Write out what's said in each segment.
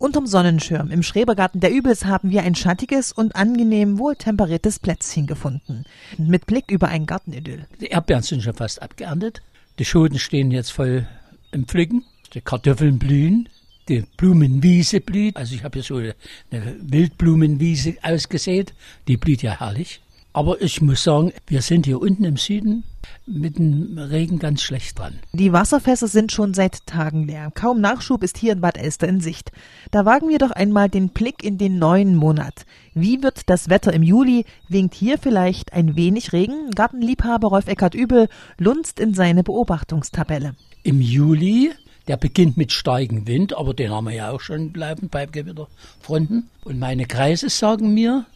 Unterm Sonnenschirm im Schrebergarten der Übels haben wir ein schattiges und angenehm wohltemperiertes Plätzchen gefunden. Mit Blick über ein Gartenidyll. Die Erdbeeren sind schon fast abgeerntet. Die Schoten stehen jetzt voll im Pflücken. Die Kartoffeln blühen. Die Blumenwiese blüht. Also ich habe hier so eine Wildblumenwiese ausgesät. Die blüht ja herrlich. Aber ich muss sagen, wir sind hier unten im Süden mit dem Regen ganz schlecht dran. Die Wasserfässer sind schon seit Tagen leer. Kaum Nachschub ist hier in Bad Elster in Sicht. Da wagen wir doch einmal den Blick in den neuen Monat. Wie wird das Wetter im Juli? Winkt hier vielleicht ein wenig Regen? Gartenliebhaber Rolf Eckert Übel lunzt in seine Beobachtungstabelle. Im Juli der beginnt mit steigem Wind, aber den haben wir ja auch schon bleiben bei Gewitterfronten. Und meine Kreise sagen mir,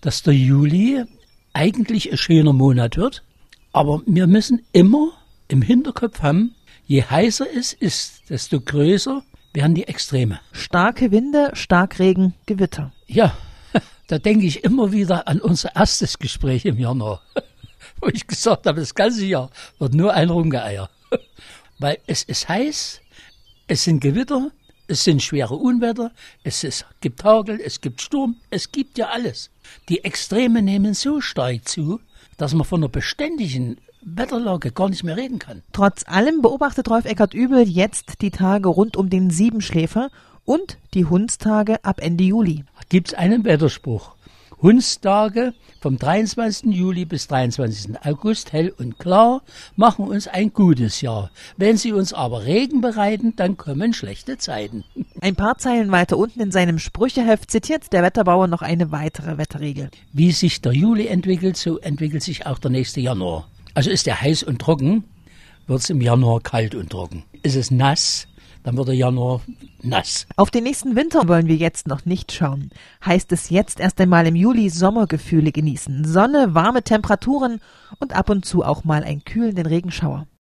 dass der Juli eigentlich ein schöner Monat wird. Aber wir müssen immer im Hinterkopf haben, je heißer es ist, desto größer werden die Extreme. Starke Winde, Starkregen, Gewitter. Ja, da denke ich immer wieder an unser erstes Gespräch im Januar, wo ich gesagt habe, das ganze Jahr wird nur ein rumgeeiert. Weil es ist heiß, es sind Gewitter, es sind schwere Unwetter, es ist, gibt Hagel, es gibt Sturm, es gibt ja alles. Die Extreme nehmen so stark zu, dass man von einer beständigen Wetterlage gar nicht mehr reden kann. Trotz allem beobachtet Rolf Eckert Übel jetzt die Tage rund um den Siebenschläfer und die Hundstage ab Ende Juli. Gibt es einen Wetterspruch? Hundstage vom 23. Juli bis 23. August hell und klar machen uns ein gutes Jahr. Wenn sie uns aber Regen bereiten, dann kommen schlechte Zeiten. Ein paar Zeilen weiter unten in seinem Sprücheheft zitiert der Wetterbauer noch eine weitere Wetterregel. Wie sich der Juli entwickelt, so entwickelt sich auch der nächste Januar. Also ist er heiß und trocken, wird es im Januar kalt und trocken. Ist es nass, dann wird der Januar nass. Auf den nächsten Winter wollen wir jetzt noch nicht schauen. Heißt es jetzt erst einmal im Juli Sommergefühle genießen. Sonne, warme Temperaturen und ab und zu auch mal einen kühlenden Regenschauer.